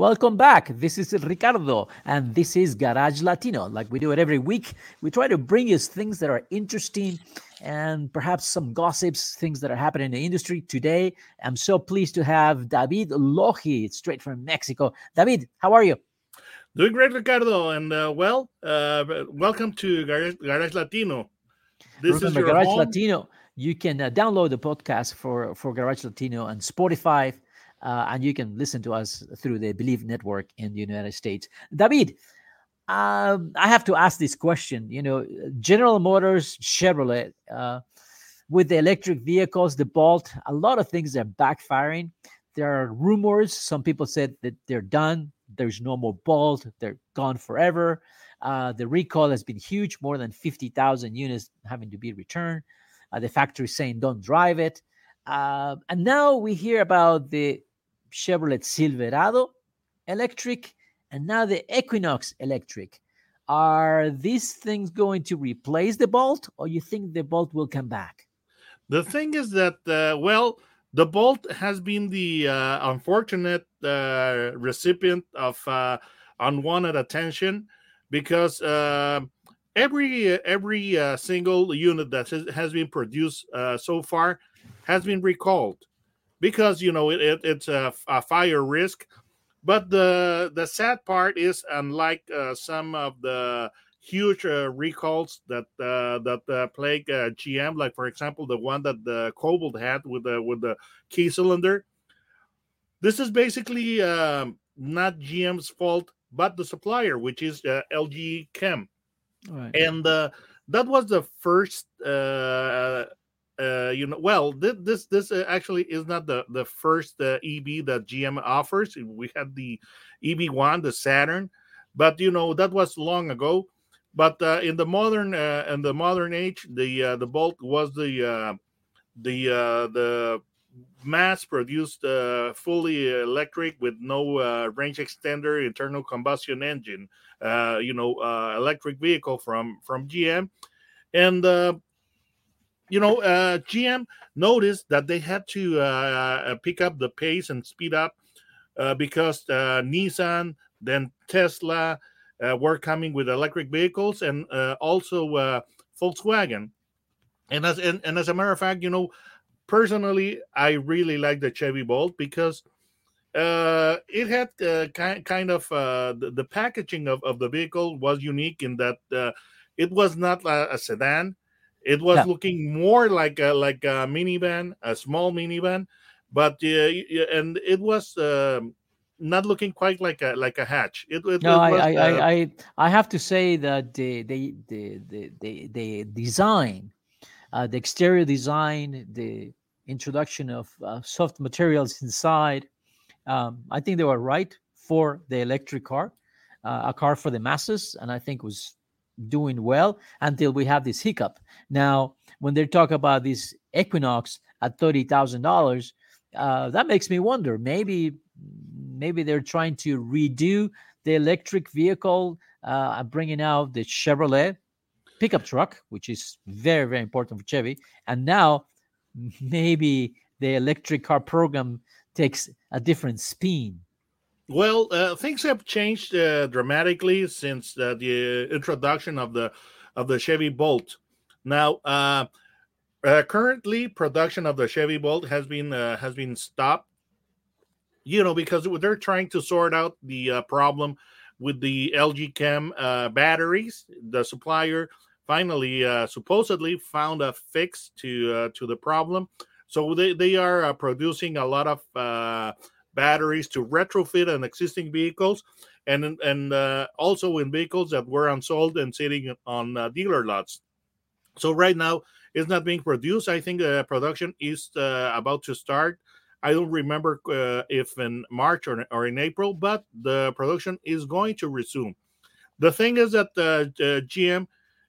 Welcome back. This is Ricardo, and this is Garage Latino. Like we do it every week, we try to bring you things that are interesting and perhaps some gossips, things that are happening in the industry. Today, I'm so pleased to have David Loji, straight from Mexico. David, how are you? Doing great, Ricardo, and uh, well, uh, welcome to Garage, Garage Latino. This Remember, is Garage home. Latino. You can uh, download the podcast for for Garage Latino on Spotify uh, and you can listen to us through the Bleav Network in the United States. David, um, I have to ask this question. You know, General Motors, Chevrolet, uh, with the electric vehicles, the Bolt, a lot of things are backfiring. There are rumors. Some people said that they're done. There's no more Bolt. They're gone forever. Uh, the recall has been huge, more than 50,000 units having to be returned. Uh, the factory saying don't drive it. Uh, and now we hear about the Chevrolet Silverado electric, and now the Equinox electric. Are these things going to replace the Bolt, or you think the Bolt will come back? The thing is that, uh, well, the Bolt has been the uh, unfortunate uh, recipient of uh, unwanted attention because uh, every every uh, single unit that has, has been produced so far has been recalled because you know it, it it's a, a, fire risk. But the the sad part is, unlike uh, some of the huge uh, recalls that uh, that uh, plague uh, GM, like for example the one that the Cobalt had with the with the key cylinder, this is basically um, not GM's fault, but the supplier, which is uh, LG Chem, right. and that was the first uh, you know, well, this this, this uh, actually is not the the first uh, EV that GM offers. We had the EV1, the Saturn, but you know that was long ago. But uh, in the modern uh, in the modern age, the uh, the Bolt was the uh, the uh, the mass produced uh, fully electric with no uh, range extender internal combustion engine uh, you know uh, electric vehicle from from gm and uh, you know, uh, GM noticed that they had to uh, uh, pick up the pace and speed up uh, because uh, Nissan, then Tesla uh, were coming with electric vehicles, and also Volkswagen. And as and, and, as a matter of fact, you know, personally, I really like the Chevy Bolt because it had kind kind of the, the, packaging of, of the vehicle was unique in that it was not a sedan it was yeah. looking more like a like a minivan, a small minivan, but uh, and it was uh, not looking quite like a like a hatch. It, it no, it was, I, uh, I, I I have to say that the the the the the, the design, uh, the exterior design, the introduction of uh, soft materials inside, um, I think they were right for the electric car, uh, a car for the masses, and I think it was doing well until we have this hiccup. Now, when they talk about this Equinox at thirty thousand uh, dollars, that makes me wonder. Maybe, maybe they're trying to redo the electric vehicle, uh, bringing out the Chevrolet pickup truck, which is very, very important for Chevy, and now maybe the electric car program takes a different spin well, uh, things have changed uh, dramatically since uh, the introduction of the of the Chevy Bolt. Now, uh, uh, currently, production of the Chevy Bolt has been uh, has been stopped. You know, because they're trying to sort out the problem with the LG Chem batteries. The supplier finally, supposedly, found a fix to to the problem. So they they are producing a lot of batteries to retrofit on existing vehicles and and uh, also in vehicles that were unsold and sitting on uh, dealer lots. So right now it's not being produced. I think uh, production is uh, about to start. I don't remember uh, if in March or, or in April, but the production is going to resume. The thing is that uh, GM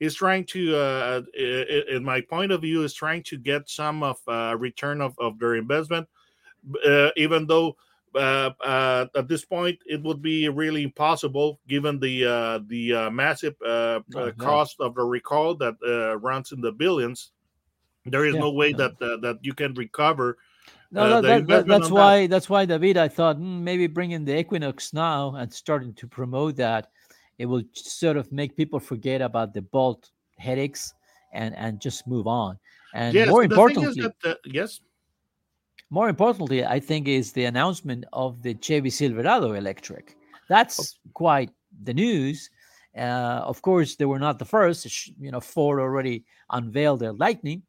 is trying to, uh, in my point of view, is trying to get some of uh, return of, of their investment, even though uh, uh, at this point it would be really impossible given the uh, the uh, massive uh, Oh, yeah. cost of the recall that uh, runs in the billions. There is Yeah, no way that uh, that you can recover. No, uh, that, that, that, that's on that. why that's why David. I thought hmm, maybe bringing the Equinox now and starting to promote that, it will sort of make people forget about the bolt headaches and and just move on. And yes, more the thing is importantly, that uh, yes, more importantly, I think is the announcement of the Chevy Silverado electric. That's quite the news. Uh, of course, they were not the first. You know, Ford already unveiled their Lightning,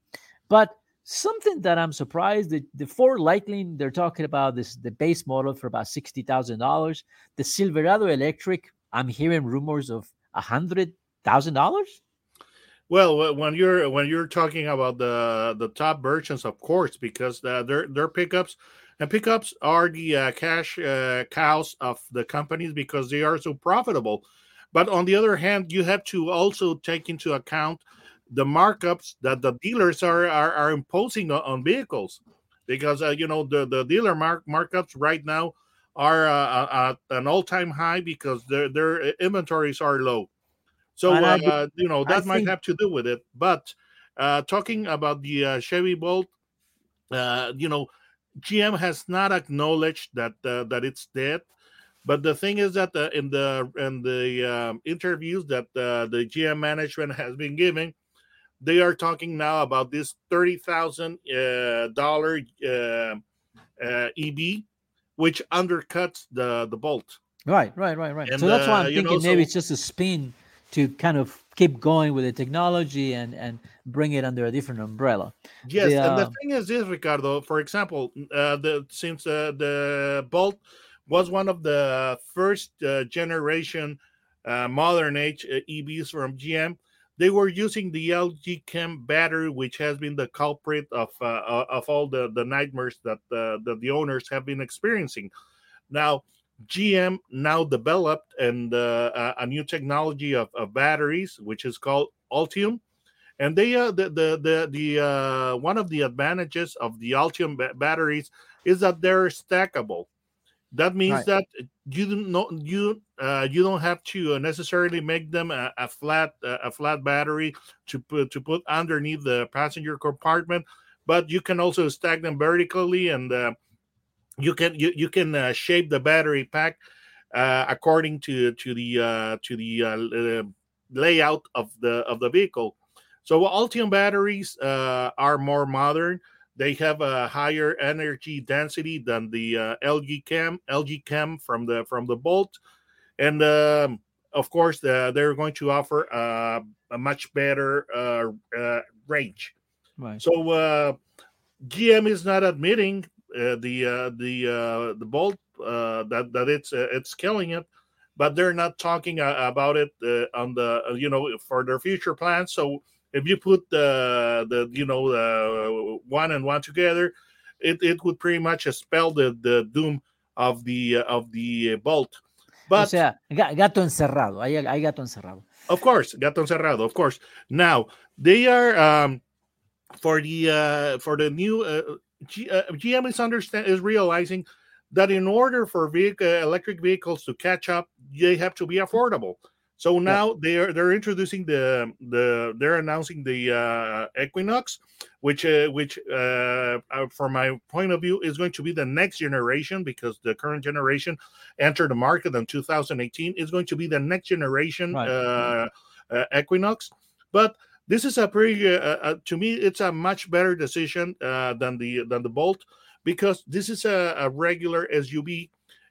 but something that I'm surprised that the Ford Lightning they're talking about this the base model for about sixty thousand dollars. The Silverado electric, I'm hearing rumors of a hundred thousand dollars. Well, when you're when you're talking about the the top versions, of course, because uh, they're they're pickups, and pickups are the uh, cash uh, cows of the companies because they are so profitable. But on the other hand, you have to also take into account the markups that the dealers are are, are imposing on, vehicles, because uh, you know the the dealer mark markups right now are uh, at an all time high because their their inventories are low. So And uh, you know I that might think- have to do with it. But uh, talking about the uh, Chevy Bolt, uh, you know, GM has not acknowledged that uh, that it's dead. But the thing is that uh, in the in the um, interviews that uh, the GM management has been giving, they are talking now about this thirty thousand uh, dollar EV, which undercuts the the Bolt. Right, right, right, right. And, so that's why I'm you know, thinking maybe so- it's just a spin to kind of keep going with the technology and and bring it under a different umbrella. Yes, The, and the uh, thing is this, Ricardo. For example, uh, the since uh, the Bolt was one of the first uh, generation uh, modern age uh, EVs from GM, they were using the LG Chem battery, which has been the culprit of of all the the nightmares that uh, that the owners have been experiencing. Now, GM now developed and uh, a- new technology of, of batteries, which is called Ultium and they uh, the the the, the uh, one of the advantages of the Ultium ba- batteries is that they're stackable. That means Right. that you don't know you uh, you don't have to necessarily make them a, a flat uh, a flat battery to put to put underneath the passenger compartment, but you can also stack them vertically and uh, you can you, you can uh, shape the battery pack uh, according to to the uh, to the uh, uh, layout of the of the vehicle. So Ultium batteries uh, are more modern. They have a higher energy density than the uh, LG Chem LG Chem from the from the Bolt, and um, of course uh, they're going to offer uh, a much better uh, uh, range. Right. So uh, GM is not admitting uh, the uh, the uh, the Bolt uh, that that it's uh, it's killing it, but they're not talking uh, about it uh, on the uh, you know for their future plans. So if you put the the you know the one and one together, it, it would pretty much spell the the doom of the uh, of the Bolt. o But sea, gato encerrado. Hay, hay gato encerrado. of course, gato encerrado. Of course. Now they are um, for the uh, for the new uh, G, uh, GM is understand is realizing that in order for vehicle electric vehicles to catch up, they have to be affordable. So now they're they're introducing the the they're announcing the uh, Equinox, which uh, which uh, uh, from my point of view is going to be the next generation because the current generation entered the market in 2018 is going to be the next generation Right. uh, uh, Equinox. But this is a pretty uh, uh, to me it's a much better decision uh, than the than the Bolt because this is a, a regular SUV,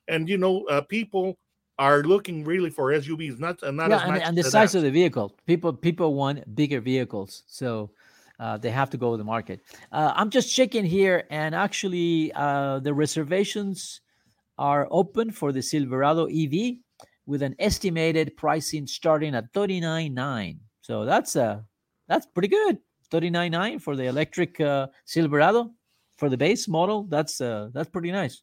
and you know uh, people are looking really for SUVs, not uh, not yeah, as and, much and the size of the vehicle. People people want bigger vehicles, so uh, they have to go to the market. Uh, I'm just checking here, and actually, uh, the reservations are open for the Silverado EV with an estimated pricing starting at thirty nine nine. So that's uh that's pretty good. Thirty nine nine for the electric uh, Silverado for the base model. That's uh that's pretty nice.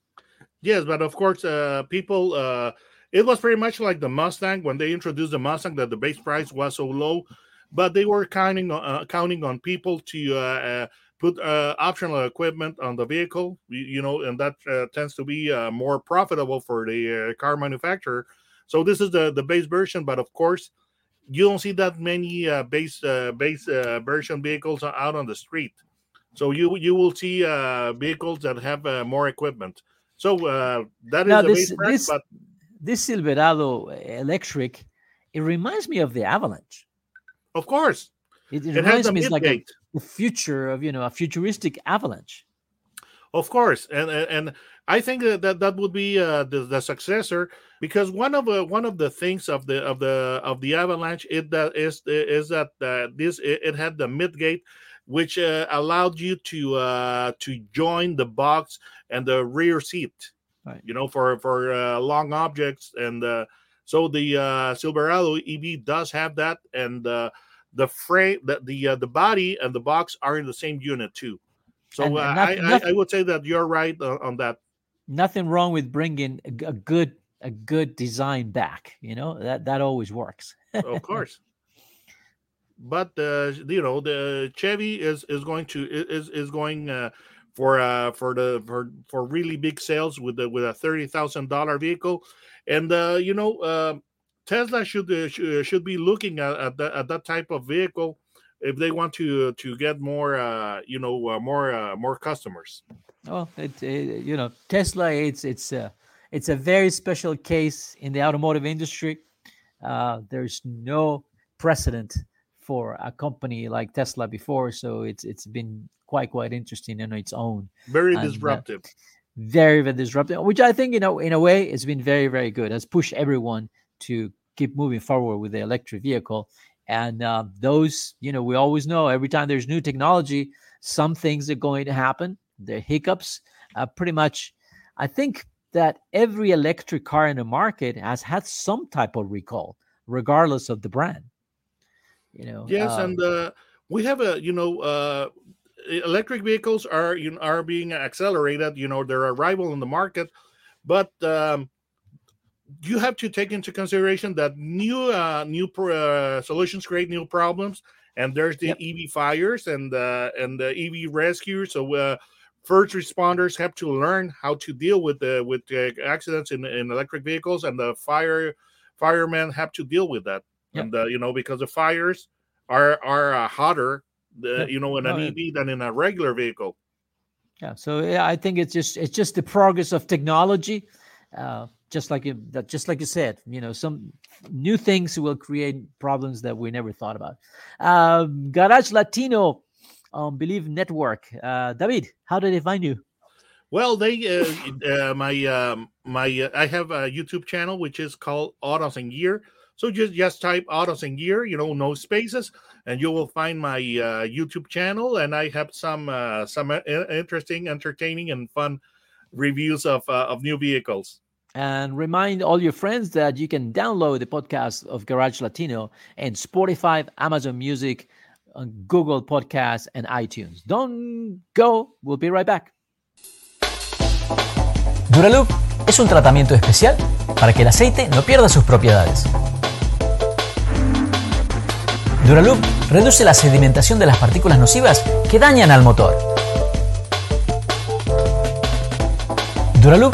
Yes, but of course, uh, people uh, it was pretty much like the Mustang when they introduced the Mustang that the base price was so low, but they were counting uh, counting on people to uh, uh, put uh, optional equipment on the vehicle, you know, and that uh, tends to be uh, more profitable for the car manufacturer. So this is the the base version, but of course, you don't see that many uh, base uh, base uh, version vehicles out on the street. So you you will see vehicles that have more equipment. So that is now, this, price, this, but this Silverado electric, it reminds me of the Avalanche. Of course, it, it, it reminds me like a, the future of you know a futuristic Avalanche. Of course, and and I think that that, that would be uh, the, the successor because one of uh, one of the things of the of the of the Avalanche it that is is that uh, this it, it, had the midgate which uh, allowed you to uh, to join the box and the rear seat right. you know, for for uh, long objects. And uh, so the uh, Silverado EV does have that, and uh, the frame, the the, uh, the body and the box are in the same unit too. So and, uh, I, nothing, I, I would say that you're right on that. Nothing wrong with bringing a, a good a good design back. You know that that always works. of course but uh, you know the Chevy is is going to is is going uh, for uh for the for for really big sales with the with a thirty thousand dollar vehicle, and uh, you know uh, Tesla should uh, sh- should be looking at at, the, at that type of vehicle if they want to to get more uh, you know uh, more uh, more customers. well it, it, you know Tesla it's it's a it's a very special case in the automotive industry. Uh, there's no precedent for a company like Tesla before, so it's it's been quite quite interesting on its own. Very and, uh, disruptive. Uh, very very disruptive, which I think you know in a way has been very very good. Has pushed everyone to keep moving forward with the electric vehicle. And uh, those, you know, we always know every time there's new technology, some things are going to happen. The hiccups, uh, pretty much. I think that every electric car in the market has had some type of recall, regardless of the brand. You know. Yes, um, and uh, we have a, you know, uh, electric vehicles are you know, are being accelerated. You know, their arrival in the market, but um, you have to take into consideration that new uh, new uh, solutions create new problems, and there's the yep. EV fires and uh, and the EV rescues. So uh, first responders have to learn how to deal with the with the accidents in, in electric vehicles, and the fire firemen have to deal with that. Yep. And uh, you know because the fires are are uh, hotter the, you know, in an EV than in a regular vehicle. Yeah, so yeah, I think it's just it's just the progress of technology. Uh, just like you, that, just like you said, you know, some new things will create problems that we never thought about. Uh, Garage Latino on Bleav Network. Uh, David, how did they find you? Well, they uh, uh, my um, my uh, I have a YouTube channel which is called Autos and Gear. So just just type Autos and Gear, you know, no spaces, and you will find my uh, YouTube channel. And I have some uh, some uh, interesting, entertaining, and fun reviews of of new vehicles. And remind all your friends that you can download the podcast of Garage Latino and Spotify, Amazon Music, Google Podcasts, and iTunes. Don't go. We'll be right back. Duraloop es un tratamiento especial para que el aceite no pierda sus propiedades. Duraloop reduce la sedimentación de las partículas nocivas que dañan al motor. Duraloop